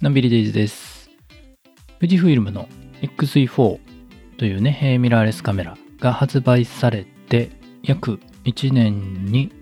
ナンビリデイズです。富士フイルムの XE4 というね、ミラーレスカメラが発売されて約1年に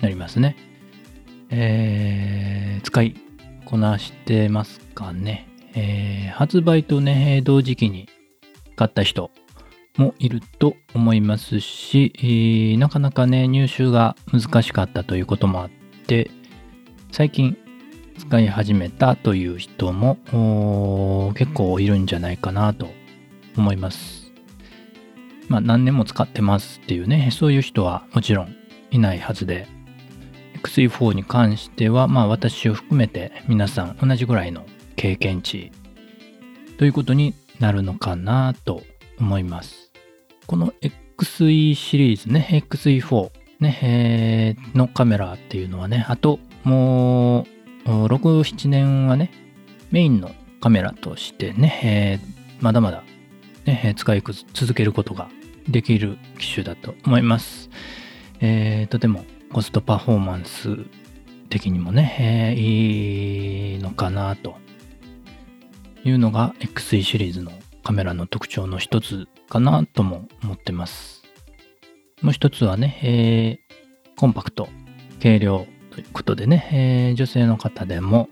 なりますね。えー使いこなしてますかね。えー発売とね、同時期に買った人もいると思いますし、えーなかなかね、入手が難しかったということもあって、最近使い始めたという人も結構いるんじゃないかなと思います。まあ何年も使ってますっていうね、そういう人はもちろんいないはずで、XE4 に関してはまあ私を含めて皆さん同じぐらいの経験値ということになるのかなと思います。この XE シリーズね、XE4 ね、えーのカメラっていうのはね、あともう6、7年はね、メインのカメラとしてね、えーまだまだ、ね、使い続けることができる機種だと思います。えーとてもコストパフォーマンス的にもね、えーいいのかなというのが XE シリーズのカメラの特徴の一つかなとも思ってます。もう一つはね、えーコンパクト、軽量ということでね、えー女性の方でも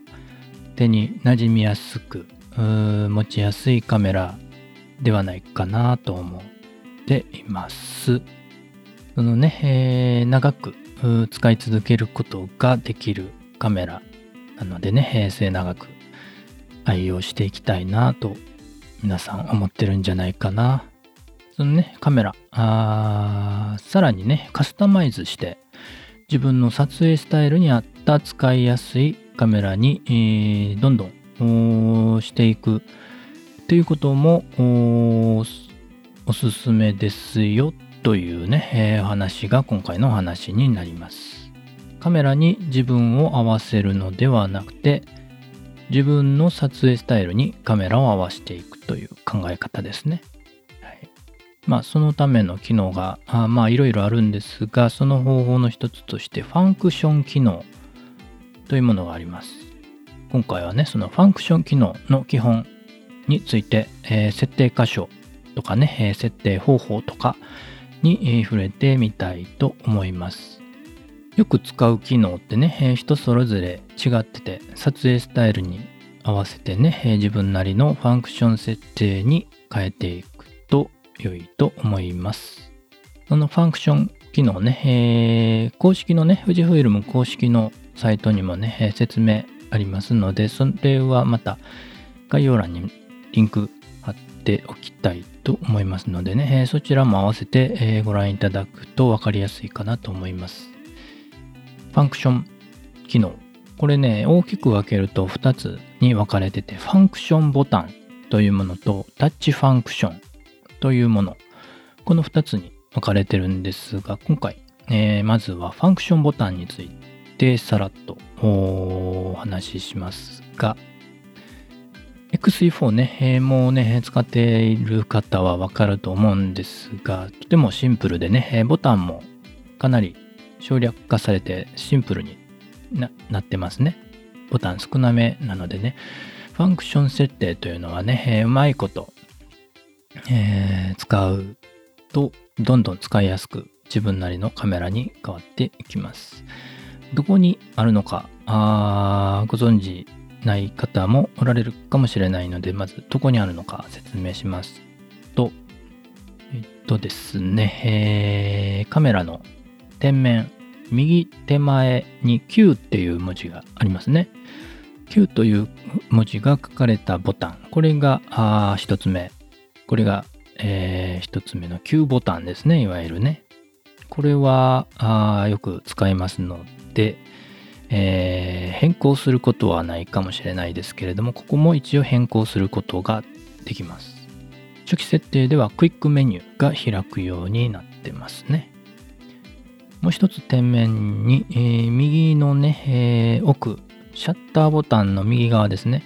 手に馴染みやすく持ちやすいカメラではないかなと思っています。そのね、えー長く使い続けることができるカメラなのでね、えー末長く愛用していきたいなと皆さん思ってるんじゃないかな。そのね、カメラ、あさらにね、カスタマイズして自分の撮影スタイルに合った使いやすいカメラに、えーどんどんしていくということもおすすめですよというね、えー話が今回の話になります。カメラに自分を合わせるのではなくて自分の撮影スタイルにカメラを合わせていくという考え方ですね。まあそのための機能があまあいろいろあるんですがその方法の一つとしてファンクション機能というものがあります。今回はねそのファンクション機能の基本について、えー設定箇所とかね、えー設定方法とかに、えー触れてみたいと思います。よく使う機能ってね、えー人それぞれ違ってて撮影スタイルに合わせてね、えー自分なりのファンクション設定に変えていく良いと思います。そのファンクション機能ね、えー公式のね、富士フイルム公式のサイトにもね、え説明ありますので、それはまた概要欄にリンク貼っておきたいと思いますのでね、えそちらも合わせて、えご覧いただくと分かりやすいかなと思います。ファンクション機能。これね、大きく分けると2つに分かれてて、ファンクションボタンというものとタッチファンクションというもの。この2つに分かれてるんですが、今回、えーまずはファンクションボタンについてさらっとお話ししますが、XE4 ね、えーもうね、使っている方はわかると思うんですが、とてもシンプルでね、えーボタンもかなり省略化されてシンプルにななってますね。ボタン少なめなのでね、ファンクション設定というのはね、えーうまいこと、えー使うとどんどん使いやすく自分なりのカメラに変わっていきます。どこにあるのかあご存知ない方もおられるかもしれないのでまずどこにあるのか説明しますとえっとですね、えーカメラの天面右手前に Q っていう文字がありますね。Q という文字が書かれたボタン。これがあー一つ目。これが、えー一つ目の Q ボタンですね。いわゆるね。これはあよく使いますので、えー変更することはないかもしれないですけれどもここも一応変更することができます。初期設定ではクイックメニューが開くようになってますね。もう一つ天面に、えー右のね、えー奥シャッターボタンの右側ですね。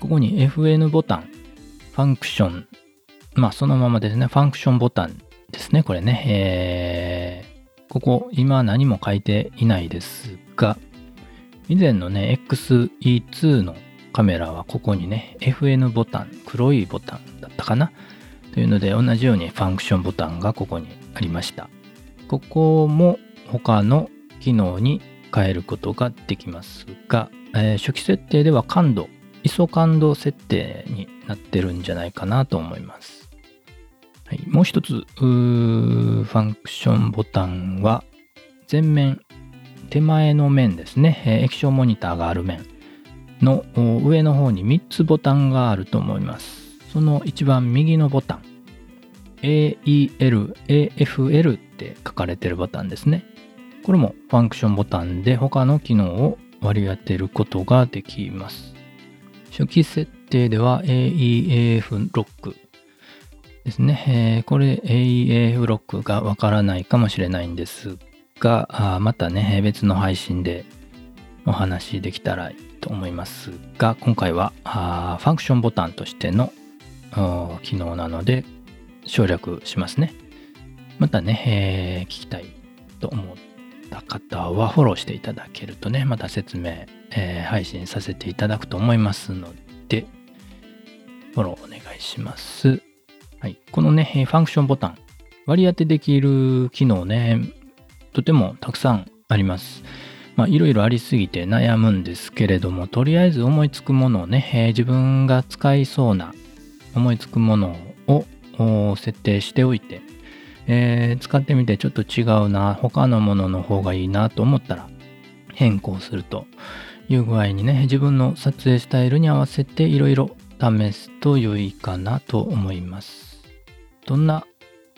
ここに FN ボタンファンクションまあそのままですねファンクションボタンですねこれね、えーここ今何も書いていないですが以前のね、XE2 のカメラはここにね、FN ボタン、黒いボタンだったかな？というので、同じようにファンクションボタンがここにありました。ここも他の機能に変えることができますが、えー、初期設定では感度、ISO 感度設定になってるんじゃないかなと思います。はい、もう一つ、ファンクションボタンは前面、手前の面ですね、えー、液晶モニターがある面の上の方に3つボタンがあると思います。その一番右のボタン、AEL、AFL って書かれてるボタンですね。これもファンクションボタンで他の機能を割り当てることができます。初期設定では AEAF ロックですね。えー、これ AEAF ロックがわからないかもしれないんですがあ、またね、別の配信でお話できたらいいと思いますが、今回はファンクションボタンとしての機能なので省略しますね。またね、えー、聞きたいと思った方はフォローしていただけるとね、また説明、えー、配信させていただくと思いますので、フォローお願いします。はい。このね、ファンクションボタン、割り当てできる機能ね、とてもたくさんあります。まあ、いろいろありすぎて悩むんですけれども、とりあえず思いつくものをね、え、自分が使いそうな思いつくものを設定しておいて、えー、使ってみてちょっと違うな、他のものの方がいいなと思ったら変更するという具合にね、自分の撮影スタイルに合わせていろいろ試すと良いかなと思います。どんな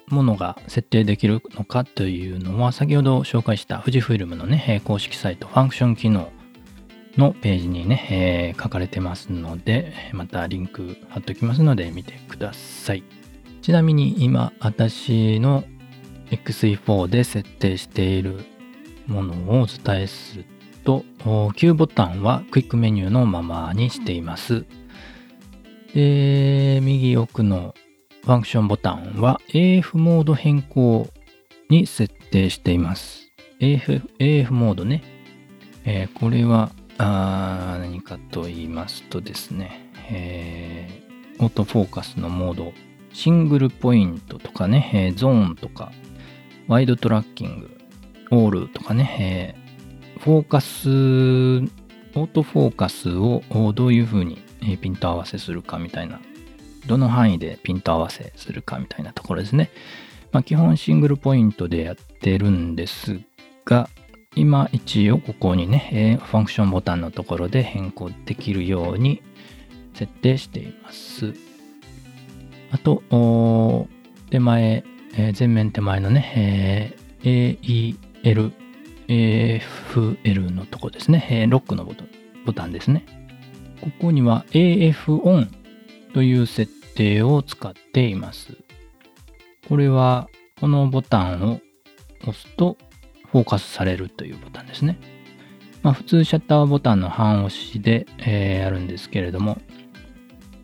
ものが設定できるのかというのは先ほど紹介した富士フイルムのね、公式サイトファンクション機能のページにね、えー、書かれてますので、またリンク貼っておきますので見てください。ちなみに今、私の XE4 で設定しているものをお伝えすると、Q ボタンはクイックメニューのままにしています。で、右奥のファンクションボタンは AF モード変更に設定しています。AF, AF モードね。えー、これはあ何かと言いますとですね、えー、オートフォーカスのモード、シングルポイントとかね、えー、ゾーンとか、ワイドトラッキング、オールとかね、えー、フォーカス、オートフォーカスをどういう風にピント合わせするかみたいな、どの範囲でピント合わせするかみたいなところですね。まあ、基本シングルポイントでやってるんですが、今一応ここにね、ファンクションボタンのところで変更できるように設定しています。あと、手前え、前面手前のねえ、AEL、AFL のとこですね、ロックのボタンですね。ここには AF オンという設定を使っています。これはこのボタンを押すとフォーカスされるというボタンですね。まあ、普通シャッターボタンの半押しで、えー、やるんですけれども、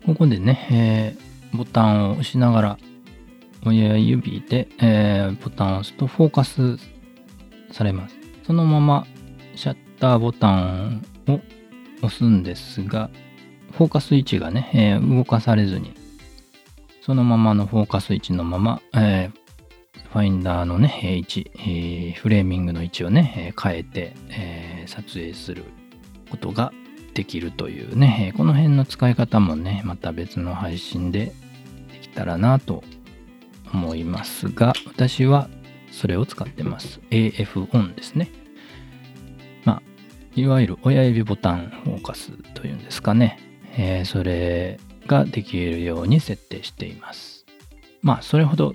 ここでね、えー、ボタンを押しながら、親指で、えー、ボタンを押すとフォーカスされます。そのままシャッターボタンを押すんですが、フォーカス位置がね、えー、動かされずに、そのままのフォーカス位置のまま、えー、ファインダーのね、位置、フレーミングの位置をね、変えて、え撮影することができるというね、この辺の使い方もね、また別の配信でできたらなと思いますが、私はそれを使ってます。AF オンですね。まあ、いわゆる親指ボタンフォーカスというんですかね。えー、それができるように設定しています。まあ、それほど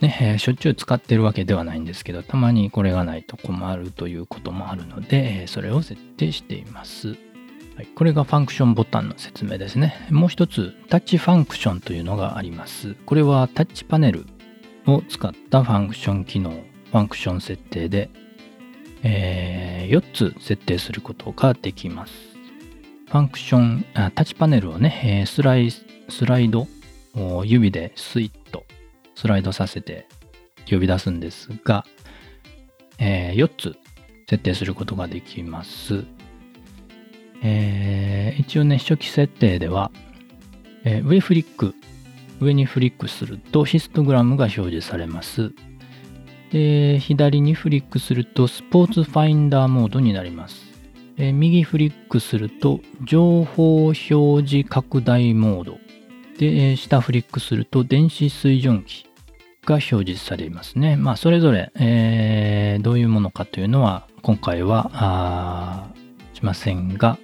ね、え、しょっちゅう使ってるわけではないんですけど、たまにこれがないと困るということもあるので、え、それを設定しています。はい、これがファンクションボタンの説明ですね。もう一つ、タッチファンクションというのがあります。これはタッチパネルを使ったファンクション機能、ファンクション設定で、えー、4つ設定することができます。ファンクション、あタッチパネルをね、スライスライド、指でスイッとスライドさせて呼び出すんですが、えー、4つ設定することができます。えー、一応ね、初期設定では、えー、上フリック、上にフリックするとヒストグラムが表示されます。で、左にフリックするとスポーツファインダーモードになります。え、右フリックすると情報表示拡大モード。で、え下フリックすると電子水準機が表示されますね。まあ、それぞれ、えー、どういうものかというのは今回はしませんが、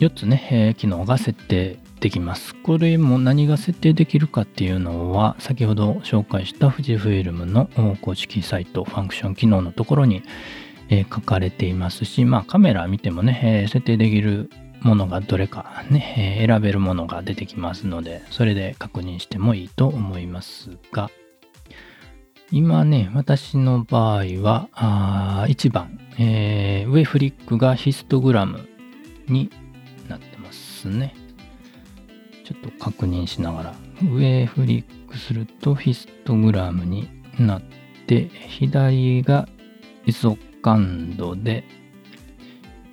4つね、えー、機能が設定できます。これも何が設定できるかっていうのは、先ほど紹介した富士フイルムの公式サイト、ファンクション機能のところに、え、書かれていますし、まあカメラ見てもね、え、設定できるものがどれかね、え、選べるものが出てきますので、それで確認してもいいと思いますが、今ね、私の場合は、あ1番、えー、上フリックがヒストグラムになってますね。ちょっと確認しながら、上フリックするとヒストグラムになって、左が感度で、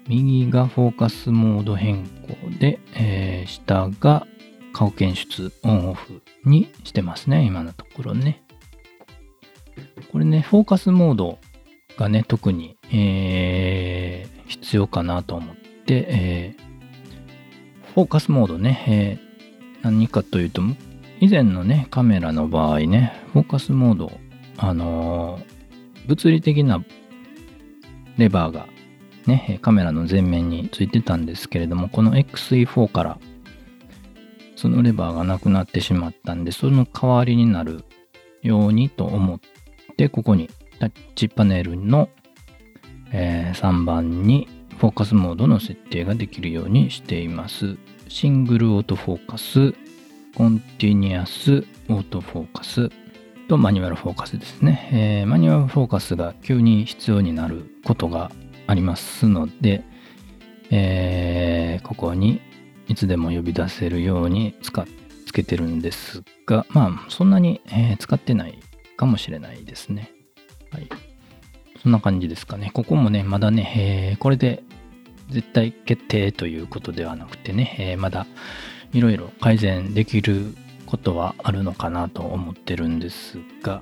右がフォーカスモード変更で、えー、下が顔検出オンオフにしてますね、今のところね。これね、フォーカスモードがね、特に、えー、必要かなと思って、えー、フォーカスモードね、えー、何かというと、以前のね、カメラの場合ね、フォーカスモード、あのー、物理的なレバーがね、カメラの前面についてたんですけれども、この XE4 からそのレバーがなくなってしまったんで、その代わりになるようにと思って、ここにタッチパネルの、えー、3番にフォーカスモードの設定ができるようにしています。シングルオートフォーカス、コンティニアスオートフォーカスとマニュアルフォーカスですね。えー、マニュアルフォーカスが急に必要になることがありますので、えー、ここにいつでも呼び出せるように使っつけてるんですが、まあ、そんなに、えー、使ってないかもしれないですね。はい。そんな感じですかね。ここもね、まだね、えー、これで絶対決定ということではなくてね、え、まだいろいろ改善できることはあるのかなと思ってるんですが、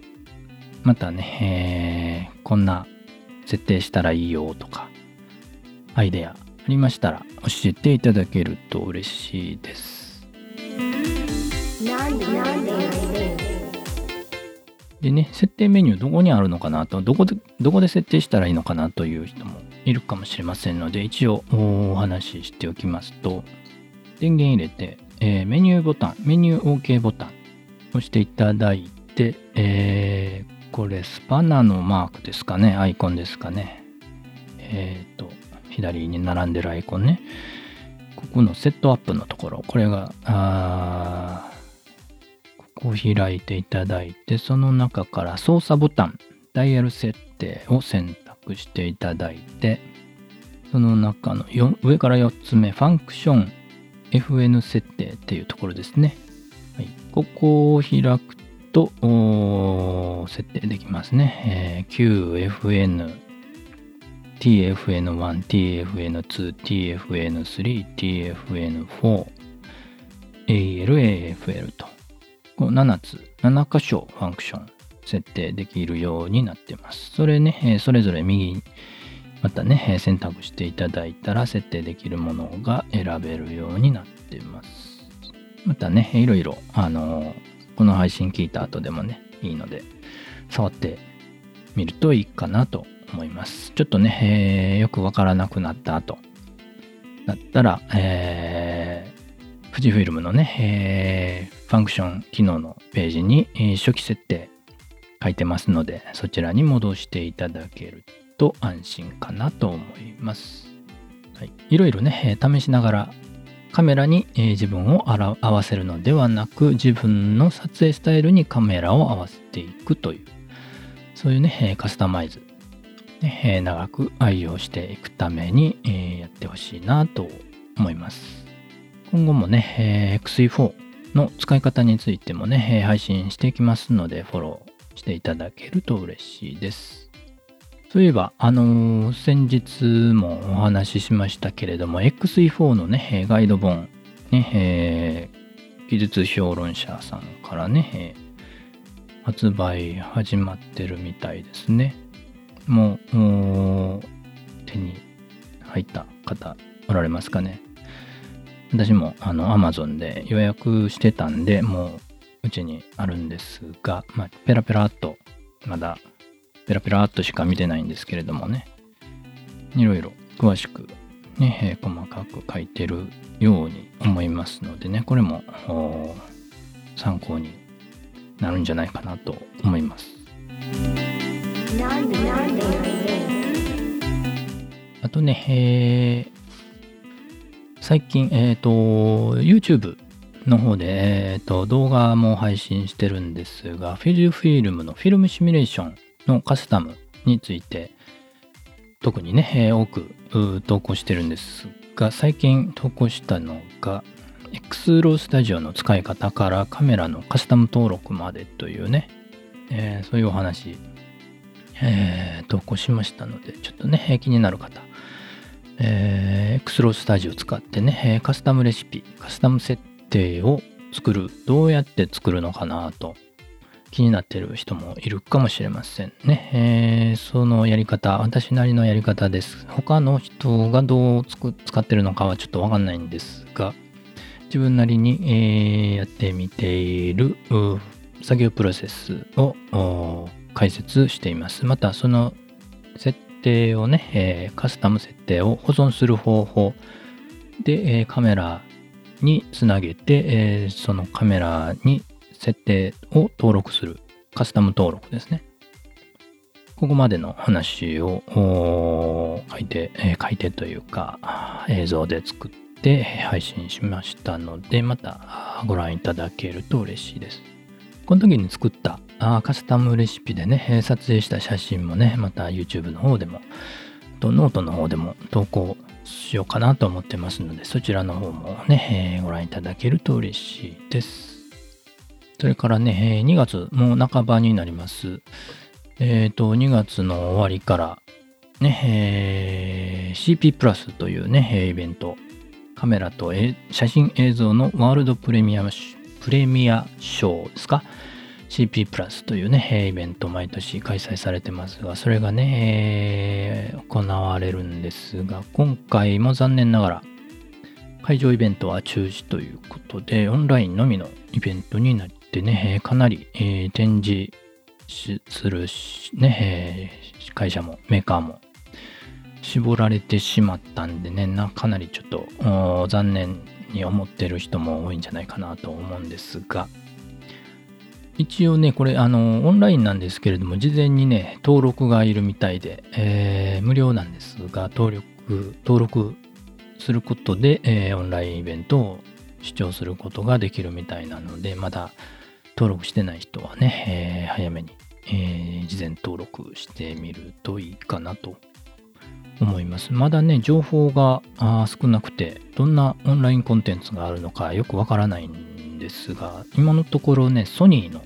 またね、えー、こんな設定したらいいよとか、アイデアありましたら教えていただけると嬉しいです。でね、設定メニューどこにあるのかなと、どこで、どこで設定したらいいのかなという人もいるかもしれませんので、一応お話ししておきますと、電源入れて、えー、メニューボタン、メニュー OK ボタン押していただいて、えー、これスパナのマークですかね、アイコンですかね。えっ、ー、と、左に並んでるアイコンね。ここのセットアップのところ、これが、あここを開いていただいて、その中から操作ボタン、ダイヤル設定を選択していただいて、その中の上から4つ目、ファンクション FN 設定っていうところですね。はい、ここを開くと設定できますね。えー、QFN、TFN1、TFN2、TFN3、TFN4、AL、AFL と、この7つ、7箇所ファンクション設定できるようになってます。それね、それぞれ右またね、選択していただいたら設定できるものが選べるようになっています。またね、いろいろ、あのこの配信聞いた後でもね、いいので、触ってみるといいかなと思います。ちょっとね、えー、よくわからなくなった後だったら、えー、富士フィルムのね、えー、ファンクション機能のページに、初期設定書いてますので、そちらに戻していただけるとと安心かなと思います。はい、いろいろね、試しながらカメラに、え、自分を合わせるのではなく自分の撮影スタイルにカメラを合わせていくというそういうね、え、カスタマイズ、ね、長く愛用していくために、え、やってほしいなと思います。今後もね、え、XE4 の使い方についてもね、配信していきますのでフォローしていただけると嬉しいです。そういえば、あのー先日もお話ししましたけれども、XE4 のね、ガイド本、ね、えー技術評論者さんからね、えー発売始まってるみたいですね。もう、もう手に入った方おられますかね。私もあの Amazon で予約してたんで、もううちにあるんですが、まあ、ペラペラっと、まだペラペラっとしか見てないんですけれどもね、いろいろ詳しく、ね、細かく書いてるように思いますのでね、これも参考になるんじゃないかなと思います。あとね、えー最近、えっ、と、YouTube の方で、えーと、動画も配信してるんですが、フィルフィルムのフィルムシミュレーションのカスタムについて、特にね、えー多く投稿してるんですが、最近投稿したのが、X ロースタジオの使い方からカメラのカスタム登録までというね、えーそういうお話、えー投稿しましたので、ちょっとね、気になる方、えー、X ロースタジオ使ってね、カスタムレシピ、カスタム設定を作る、どうやって作るのかなと気になってる人もいるかもしれませんね。えーそのやり方、私なりのやり方です。他の人がどう使ってるのかはちょっとわかんないんですが、自分なりに、えーやってみている作業プロセスを解説しています。また、その設定をね、えーカスタム設定を保存する方法で、えカメラにつなげて、えそのカメラに設定を登録するカスタム登録ですね。ここまでの話を書いて、えー書いてというか映像で作って配信しましたので、またご覧いただけると嬉しいです。この時に作ったあカスタムレシピでね、撮影した写真もね、また YouTube の方でも、とノートの方でも投稿しようかなと思ってますので、そちらの方もね、えーご覧いただけると嬉しいです。それからね、2月もう半ばになります。えっ、と、2月の終わりから、ね、えー CP プラスというね、イベント、カメラと写真映像のワールドプレミアプレミア賞ですか？CP プラスというね、イベント毎年開催されてますが、それがね、えー行われるんですが、今回も残念ながら会場イベントは中止ということで、オンラインのみのイベントになりってね、かなり、えー展示するね、えー会社もメーカーも絞られてしまったんでね、なかなりちょっと残念に思ってる人も多いんじゃないかなと思うんですが、一応ね、これ、あの、オンラインなんですけれども、事前にね、登録がいるみたいで、えー無料なんですが、登録、登録することで、えーオンラインイベントを視聴することができるみたいなので、まだ登録してない人はね、えー早めに、えー事前登録してみるといいかなと思います。まだね、情報が少なくて、どんなオンラインコンテンツがあるのかよくわからないんですが、今のところね、ソニーの、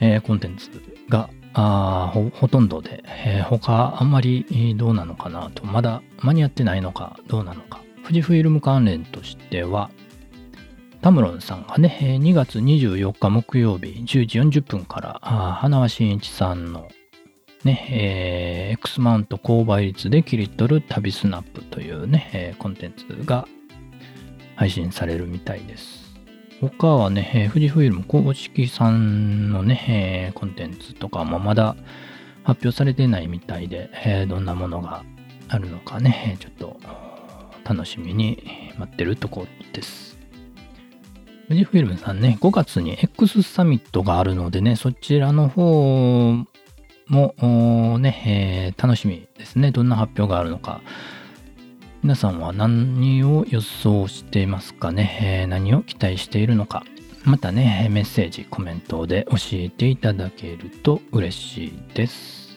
えーコンテンツがあほほとんどで、えー他あんまりどうなのかなと、まだ間に合ってないのかどうなのか。富士フイルム関連としては、タムロンさんがね、2月24日木曜日10時40分から、花輪真一さんのね、えー X マウント高倍率で切り取る旅スナップというね、えーコンテンツが配信されるみたいです。他はね、えー富士フイルム公式さんのね、えーコンテンツとかもまだ発表されてないみたいで、えーどんなものがあるのかね、ちょっと楽しみに待ってるところです。富士フイルムさんね、5月に X サミットがあるのでね、そちらの方もね、えー楽しみですね。どんな発表があるのか。皆さんは何を予想していますかね、えー何を期待しているのか。またね、メッセージ、コメントで教えていただけると嬉しいです。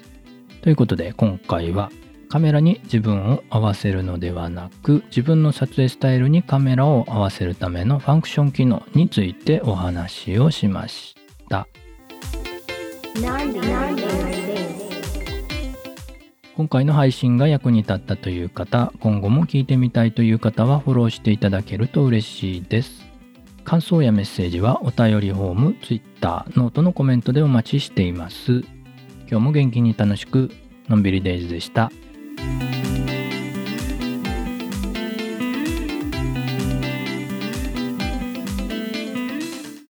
ということで、今回はカメラに自分を合わせるのではなく、自分の撮影スタイルにカメラを合わせるためのファンクション機能についてお話をしました。今回の配信が役に立ったという方、今後も聞いてみたいという方はフォローしていただけると嬉しいです。感想やメッセージはお便りフォーム、Twitter、ノートのコメントでお待ちしています。今日も元気に楽しく、のんびりデイズでした。Bye.